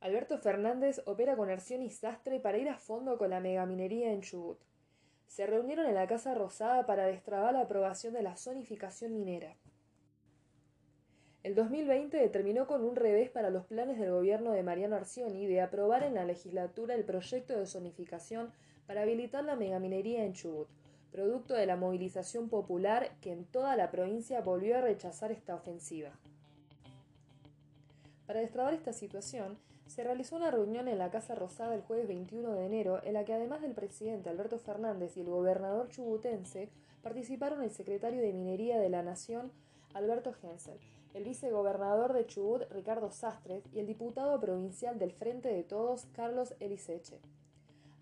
Alberto Fernández opera con Arción y Sastre para ir a fondo con la megaminería en Chubut. Se reunieron en la Casa Rosada para destrabar la aprobación de la zonificación minera. El 2020 terminó con un revés para los planes del gobierno de Mariano Arcioni de aprobar en la legislatura el proyecto de zonificación para habilitar la megaminería en Chubut, producto de la movilización popular que en toda la provincia volvió a rechazar esta ofensiva. Para destrabar esta situación, se realizó una reunión en la Casa Rosada el jueves 21 de enero en la que además del presidente Alberto Fernández y el gobernador chubutense participaron el secretario de Minería de la Nación Alberto Hensel, el vicegobernador de Chubut Ricardo Sastres y el diputado provincial del Frente de Todos Carlos Eliseche.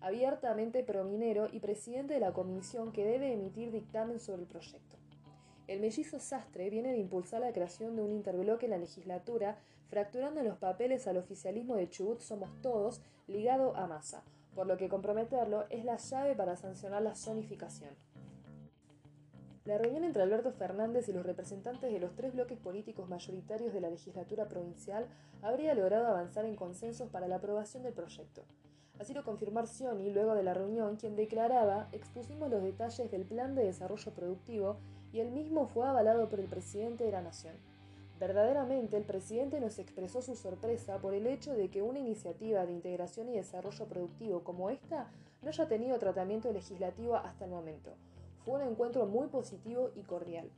Abiertamente prominero y presidente de la comisión que debe emitir dictamen sobre el proyecto. El mellizo Sastre viene de impulsar la creación de un interbloque en la legislatura, fracturando en los papeles al oficialismo de Chubut Somos Todos, ligado a Massa, por lo que comprometerlo es la llave para sancionar la zonificación. La reunión entre Alberto Fernández y los representantes de los tres bloques políticos mayoritarios de la legislatura provincial habría logrado avanzar en consensos para la aprobación del proyecto. Así lo confirmó Arcioni luego de la reunión, quien declaraba, expusimos los detalles del plan de desarrollo productivo y el mismo fue avalado por el presidente de la Nación. Verdaderamente, el presidente nos expresó su sorpresa por el hecho de que una iniciativa de integración y desarrollo productivo como esta no haya tenido tratamiento legislativo hasta el momento fue un encuentro muy positivo y cordial.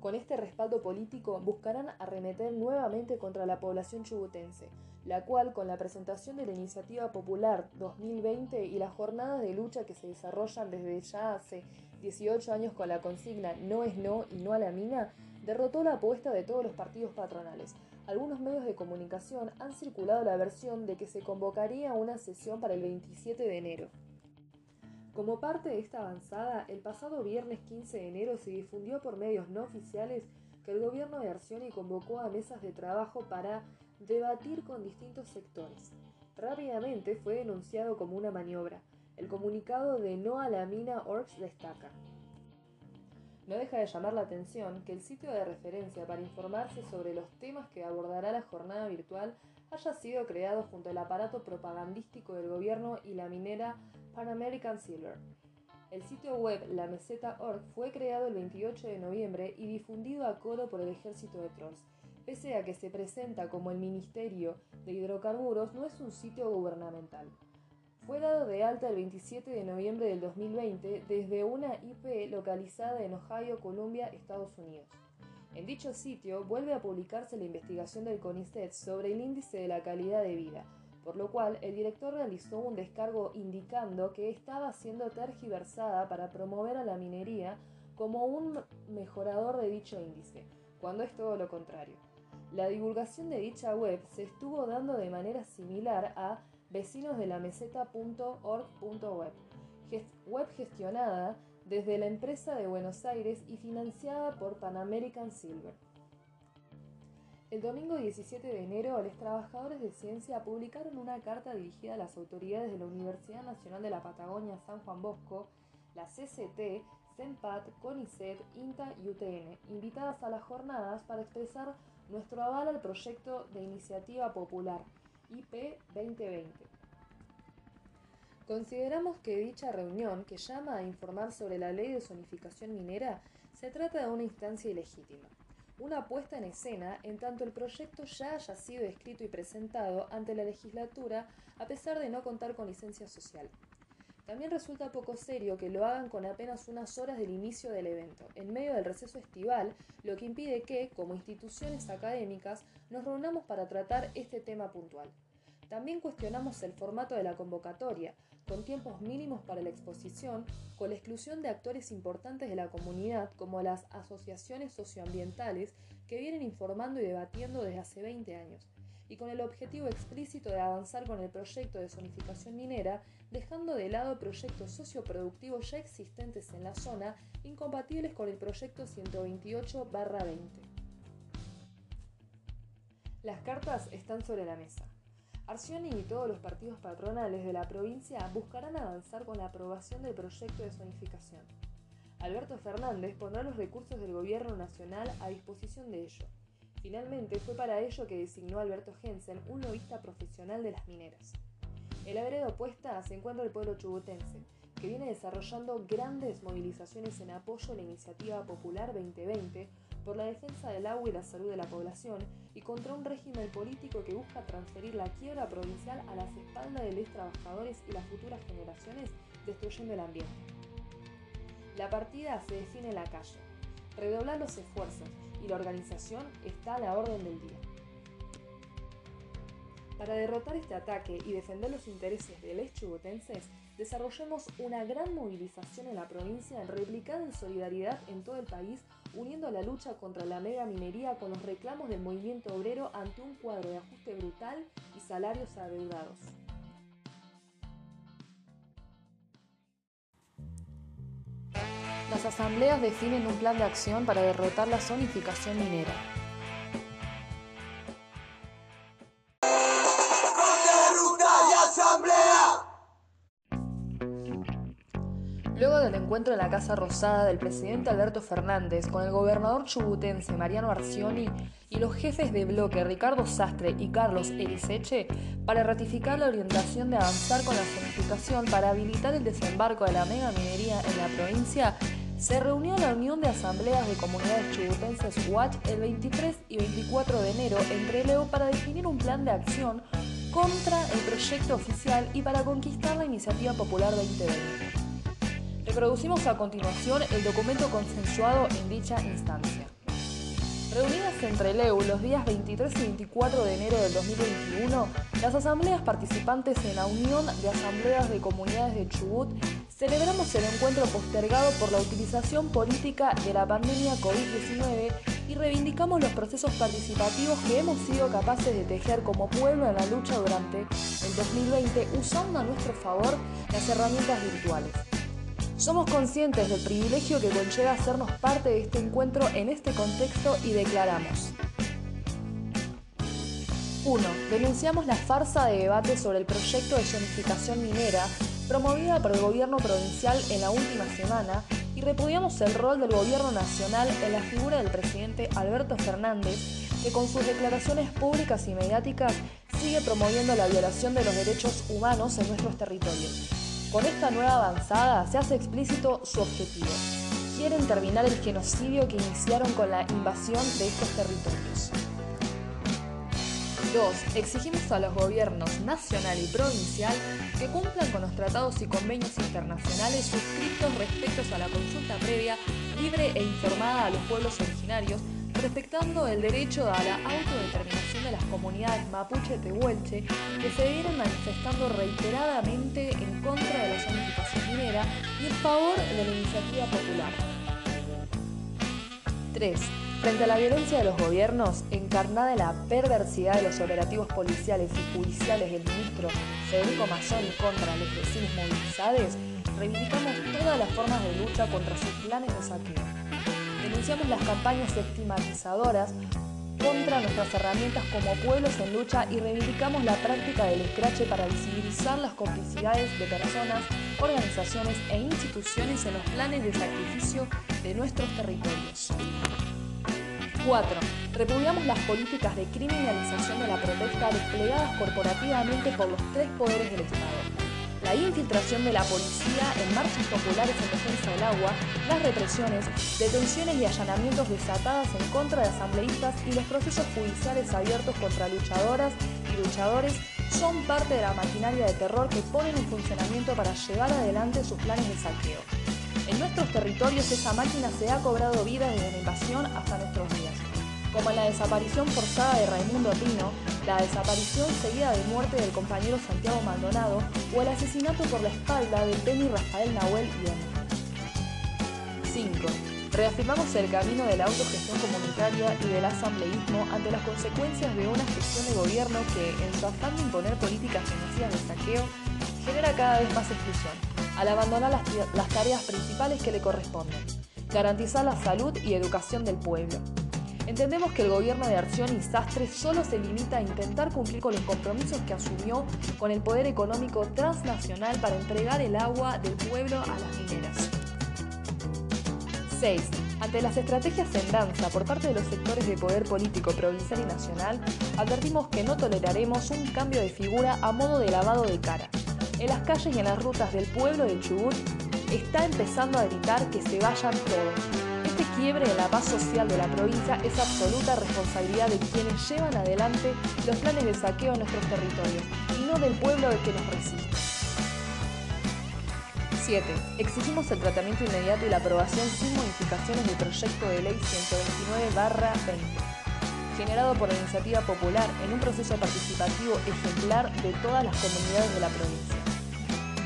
Con este respaldo político buscarán arremeter nuevamente contra la población chubutense, la cual, con la presentación de la Iniciativa Popular 2020 y las jornadas de lucha que se desarrollan desde ya hace 18 años con la consigna No es no y no a la mina, derrotó la apuesta de todos los partidos patronales. Algunos medios de comunicación han circulado la versión de que se convocaría una sesión para el 27 de enero. Como parte de esta avanzada, el pasado viernes 15 de enero se difundió por medios no oficiales que el gobierno de Arcioni convocó a mesas de trabajo para debatir con distintos sectores. Rápidamente fue denunciado como una maniobra. El comunicado de No a la Mina Orgs destaca. No deja de llamar la atención que el sitio de referencia para informarse sobre los temas que abordará la jornada virtual haya sido creado junto al aparato propagandístico del gobierno y la minera Pan American Silver. El sitio web lameseta.org fue creado el 28 de noviembre y difundido a coro por el ejército de Trolls. Pese a que se presenta como el Ministerio de Hidrocarburos, no es un sitio gubernamental. Fue dado de alta el 27 de noviembre del 2020 desde una IP localizada en Ohio, Columbia, Estados Unidos. En dicho sitio vuelve a publicarse la investigación del CONICET sobre el índice de la calidad de vida, por lo cual el director realizó un descargo indicando que estaba siendo tergiversada para promover a la minería como un mejorador de dicho índice, cuando es todo lo contrario. La divulgación de dicha web se estuvo dando de manera similar a vecinosdelameseta.org.web, web gestionada desde la empresa de Buenos Aires y financiada por Pan American Silver. El domingo 17 de enero, los trabajadores de ciencia publicaron una carta dirigida a las autoridades de la Universidad Nacional de la Patagonia San Juan Bosco, la CCT, CENPAT, CONICET, INTA y UTN, invitadas a las jornadas para expresar nuestro aval al proyecto de iniciativa popular IP 2020. Consideramos que dicha reunión, que llama a informar sobre la ley de zonificación minera, se trata de una instancia ilegítima una puesta en escena en tanto el proyecto ya haya sido escrito y presentado ante la legislatura a pesar de no contar con licencia social. También resulta poco serio que lo hagan con apenas unas horas del inicio del evento, en medio del receso estival, lo que impide que, como instituciones académicas, nos reunamos para tratar este tema puntual. También cuestionamos el formato de la convocatoria, con tiempos mínimos para la exposición, con la exclusión de actores importantes de la comunidad como las asociaciones socioambientales que vienen informando y debatiendo desde hace 20 años, y con el objetivo explícito de avanzar con el proyecto de zonificación minera, dejando de lado proyectos socioproductivos ya existentes en la zona, incompatibles con el proyecto 128-20. Las cartas están sobre la mesa. Arcioni y todos los partidos patronales de la provincia buscarán avanzar con la aprobación del proyecto de zonificación. Alberto Fernández pondrá los recursos del gobierno nacional a disposición de ello. Finalmente, fue para ello que designó Alberto Jensen un lobista profesional de las mineras. En la vereda opuesta se encuentra el pueblo chubutense, que viene desarrollando grandes movilizaciones en apoyo a la iniciativa popular 2020 por la defensa del agua y la salud de la población y contra un régimen político que busca transferir la quiebra provincial a las espaldas de los trabajadores y las futuras generaciones, destruyendo el ambiente. La partida se define en la calle. Redoblar los esfuerzos y la organización está a la orden del día. Para derrotar este ataque y defender los intereses de los chubutenses, desarrollemos una gran movilización en la provincia replicada en solidaridad en todo el país, uniendo la lucha contra la mega minería con los reclamos del movimiento obrero ante un cuadro de ajuste brutal y salarios adeudados. Las asambleas definen un plan de acción para derrotar la zonificación minera. Luego del encuentro en la Casa Rosada del presidente Alberto Fernández con el gobernador chubutense Mariano Arcioni y los jefes de bloque Ricardo Sastre y Carlos Ericeche para ratificar la orientación de avanzar con la zonificación para habilitar el desembarco de la mega minería en la provincia, se reunió la Unión de Asambleas de Comunidades Chubutenses UACH el 23 y 24 de enero en Trelew para definir un plan de acción contra el proyecto oficial y para conquistar la iniciativa popular 2020. Reproducimos a continuación el documento consensuado en dicha instancia. Reunidas entre LEU los días 23 y 24 de enero del 2021, las asambleas participantes en la Unión de Asambleas de Comunidades de Chubut celebramos el encuentro postergado por la utilización política de la pandemia COVID-19 y reivindicamos los procesos participativos que hemos sido capaces de tejer como pueblo en la lucha durante el 2020 usando a nuestro favor las herramientas virtuales. Somos conscientes del privilegio que conlleva hacernos parte de este encuentro en este contexto y declaramos. 1. Denunciamos la farsa de debate sobre el proyecto de zonificación minera promovida por el gobierno provincial en la última semana y repudiamos el rol del gobierno nacional en la figura del presidente Alberto Fernández, que con sus declaraciones públicas y mediáticas sigue promoviendo la violación de los derechos humanos en nuestros territorios. Con esta nueva avanzada se hace explícito su objetivo. Quieren terminar el genocidio que iniciaron con la invasión de estos territorios. 2. Exigimos a los gobiernos nacional y provincial que cumplan con los tratados y convenios internacionales suscritos respecto a la consulta previa, libre e informada a los pueblos originarios respectando el derecho a la autodeterminación de las comunidades mapuche tehuelche que se vieron manifestando reiteradamente en contra de la zonificación minera y en favor de la iniciativa popular. 3. Frente a la violencia de los gobiernos, encarnada en la perversidad de los operativos policiales y judiciales del ministro Federico Mazzoni contra los vecinos movilizados, reivindicamos todas las formas de lucha contra sus planes de saqueo. Denunciamos las campañas estigmatizadoras contra nuestras herramientas como pueblos en lucha y reivindicamos la práctica del escrache para visibilizar las complicidades de personas, organizaciones e instituciones en los planes de sacrificio de nuestros territorios. 4. Repudiamos las políticas de criminalización de la protesta desplegadas corporativamente por los tres poderes del Estado la infiltración de la policía en marchas populares en defensa del agua, las represiones, detenciones y allanamientos desatadas en contra de asambleístas y los procesos judiciales abiertos contra luchadoras y luchadores son parte de la maquinaria de terror que ponen en funcionamiento para llevar adelante sus planes de saqueo. En nuestros territorios esa máquina se ha cobrado vida desde la invasión hasta nuestros días. Como la desaparición forzada de Raimundo Pino, la desaparición seguida de muerte del compañero Santiago Maldonado o el asesinato por la espalda del Penny Rafael Nahuel y 5. Reafirmamos el camino de la autogestión comunitaria y del asambleísmo ante las consecuencias de una gestión de gobierno que, en su afán de imponer políticas genocidas de saqueo, genera cada vez más exclusión, al abandonar las, tareas principales que le corresponden, garantizar la salud y educación del pueblo, Entendemos que el gobierno de Arción y Sastre solo se limita a intentar cumplir con los compromisos que asumió con el poder económico transnacional para entregar el agua del pueblo a las mineras. 6. Ante las estrategias en danza por parte de los sectores de poder político provincial y nacional, advertimos que no toleraremos un cambio de figura a modo de lavado de cara. En las calles y en las rutas del pueblo de Chubut está empezando a gritar que se vayan todos. Este quiebre en la paz social de la provincia es absoluta responsabilidad de quienes llevan adelante los planes de saqueo en nuestros territorios y no del pueblo que nos resiste. 7. Exigimos el tratamiento inmediato y la aprobación sin modificaciones del proyecto de ley 129-20, generado por la iniciativa popular en un proceso participativo ejemplar de todas las comunidades de la provincia.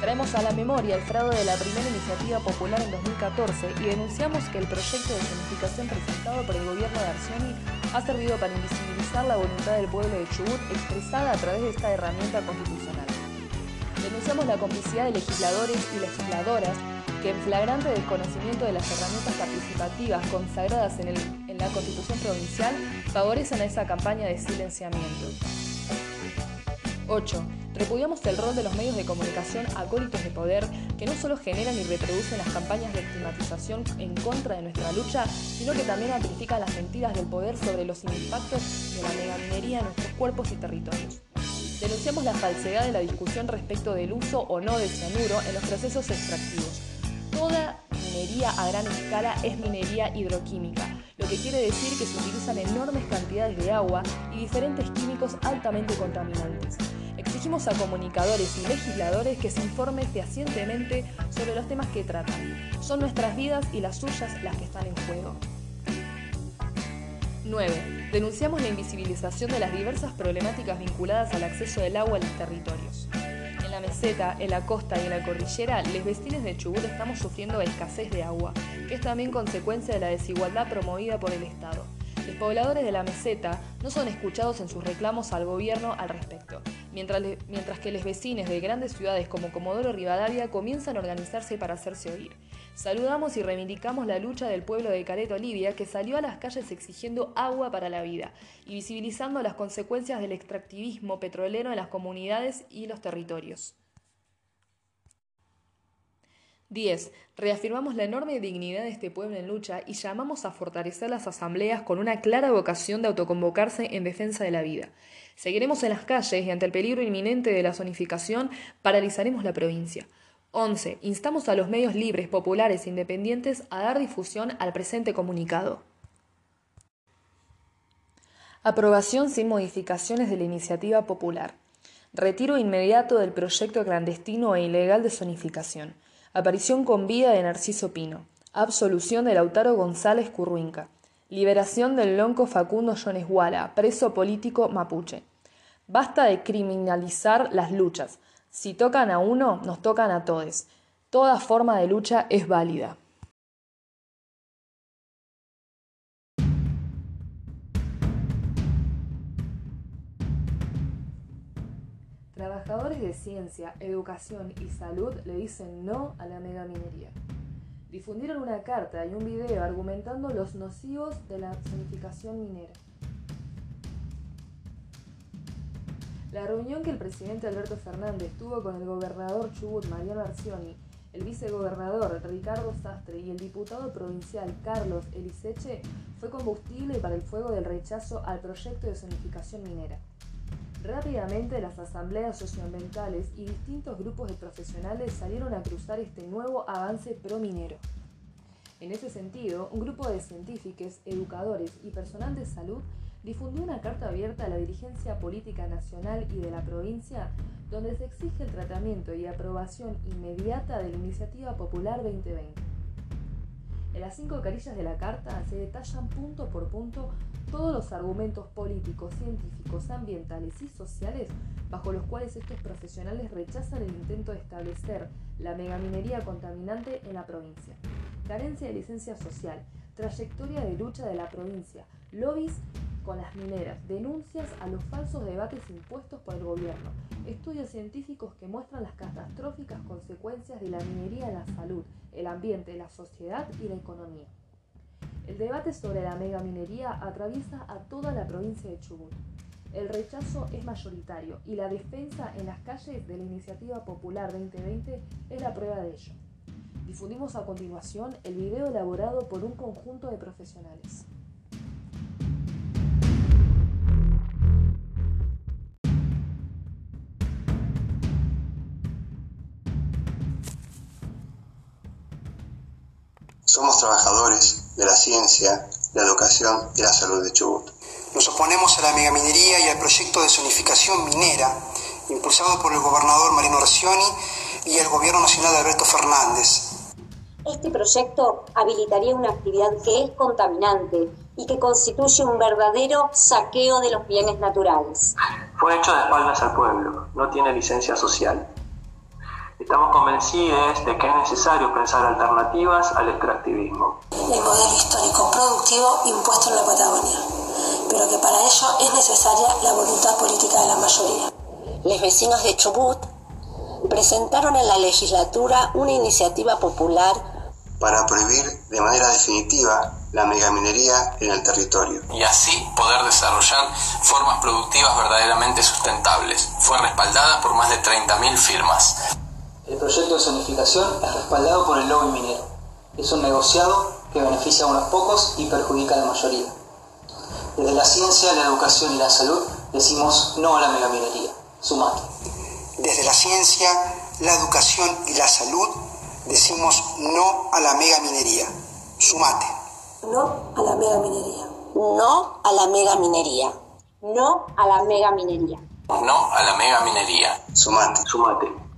Traemos a la memoria el fraude de la primera iniciativa popular en 2014 y denunciamos que el proyecto de zonificación presentado por el gobierno de Arcioni ha servido para invisibilizar la voluntad del pueblo de Chubut expresada a través de esta herramienta constitucional. Denunciamos la complicidad de legisladores y legisladoras que en flagrante desconocimiento de las herramientas participativas consagradas en, en la Constitución Provincial favorecen a esa campaña de silenciamiento. 8. Repudiamos el rol de los medios de comunicación acólitos de poder que no solo generan y reproducen las campañas de estigmatización en contra de nuestra lucha, sino que también amplifican las mentiras del poder sobre los impactos de la megaminería en nuestros cuerpos y territorios. Denunciamos la falsedad de la discusión respecto del uso o no de cianuro en los procesos extractivos. Toda minería a gran escala es minería hidroquímica, lo que quiere decir que se utilizan enormes cantidades de agua y diferentes químicos altamente contaminantes. Exigimos a comunicadores y legisladores que se informen fehacientemente sobre los temas que tratan. Son nuestras vidas y las suyas las que están en juego. 9. Denunciamos la invisibilización de las diversas problemáticas vinculadas al acceso del agua a los territorios. En la meseta, en la costa y en la cordillera, los vecinos de Chubut estamos sufriendo escasez de agua, que es también consecuencia de la desigualdad promovida por el Estado. Los pobladores de la meseta no son escuchados en sus reclamos al gobierno al respecto, mientras, mientras que los vecinos de grandes ciudades como Comodoro Rivadavia comienzan a organizarse para hacerse oír. Saludamos y reivindicamos la lucha del pueblo de Careto Olivia que salió a las calles exigiendo agua para la vida y visibilizando las consecuencias del extractivismo petrolero en las comunidades y los territorios. 10. Reafirmamos la enorme dignidad de este pueblo en lucha y llamamos a fortalecer las asambleas con una clara vocación de autoconvocarse en defensa de la vida. Seguiremos en las calles y ante el peligro inminente de la zonificación paralizaremos la provincia. 11. Instamos a los medios libres, populares e independientes a dar difusión al presente comunicado. Aprobación sin modificaciones de la iniciativa popular. Retiro inmediato del proyecto clandestino e ilegal de zonificación. Aparición con vida de Narciso Pino. Absolución de Lautaro González Curruinca. Liberación del lonco Facundo Yonesguala, preso político mapuche. Basta de criminalizar las luchas. Si tocan a uno, nos tocan a todos. Toda forma de lucha es válida. Trabajadores de ciencia, educación y salud le dicen no a la megaminería. Difundieron una carta y un video argumentando los nocivos de la zonificación minera. La reunión que el presidente Alberto Fernández tuvo con el gobernador Chubut Mariano Arcioni, el vicegobernador Ricardo Sastre y el diputado provincial Carlos Eliseche fue combustible para el fuego del rechazo al proyecto de zonificación minera. Rápidamente las asambleas socioambientales y distintos grupos de profesionales salieron a cruzar este nuevo avance pro-minero. En ese sentido, un grupo de científicos, educadores y personal de salud difundió una carta abierta a la dirigencia política nacional y de la provincia donde se exige el tratamiento y aprobación inmediata de la Iniciativa Popular 2020. En las cinco carillas de la carta se detallan punto por punto todos los argumentos políticos, científicos, ambientales y sociales bajo los cuales estos profesionales rechazan el intento de establecer la megaminería contaminante en la provincia. Carencia de licencia social, trayectoria de lucha de la provincia, lobbies con las mineras, denuncias a los falsos debates impuestos por el gobierno, estudios científicos que muestran las catastróficas consecuencias de la minería en la salud, el ambiente, la sociedad y la economía. El debate sobre la megaminería atraviesa a toda la provincia de Chubut. El rechazo es mayoritario y la defensa en las calles de la Iniciativa Popular 2020 es la prueba de ello. Difundimos a continuación el video elaborado por un conjunto de profesionales. Somos trabajadores de la ciencia, la educación y la salud de Chubut. Nos oponemos a la megaminería y al proyecto de zonificación minera impulsado por el gobernador Marino Orsioni y el gobierno nacional de Alberto Fernández. Este proyecto habilitaría una actividad que es contaminante y que constituye un verdadero saqueo de los bienes naturales. Fue hecho de espaldas al pueblo, no tiene licencia social. Estamos convencidos de que es necesario pensar alternativas al extractivismo. El modelo histórico productivo impuesto en la Patagonia, pero que para ello es necesaria la voluntad política de la mayoría. Los vecinos de Chubut presentaron en la legislatura una iniciativa popular para prohibir de manera definitiva la megaminería en el territorio. Y así poder desarrollar formas productivas verdaderamente sustentables. Fue respaldada por más de 30.000 firmas. El proyecto de zonificación es respaldado por el lobby minero. Es un negociado que beneficia a unos pocos y perjudica a la mayoría. Desde la ciencia, la educación y la salud decimos no a la megaminería. Sumate. Desde la ciencia, la educación y la salud decimos no a la megaminería. Sumate. No a la megaminería. No a la megaminería. No a la megaminería. No a la megaminería. Sumate. Sumate.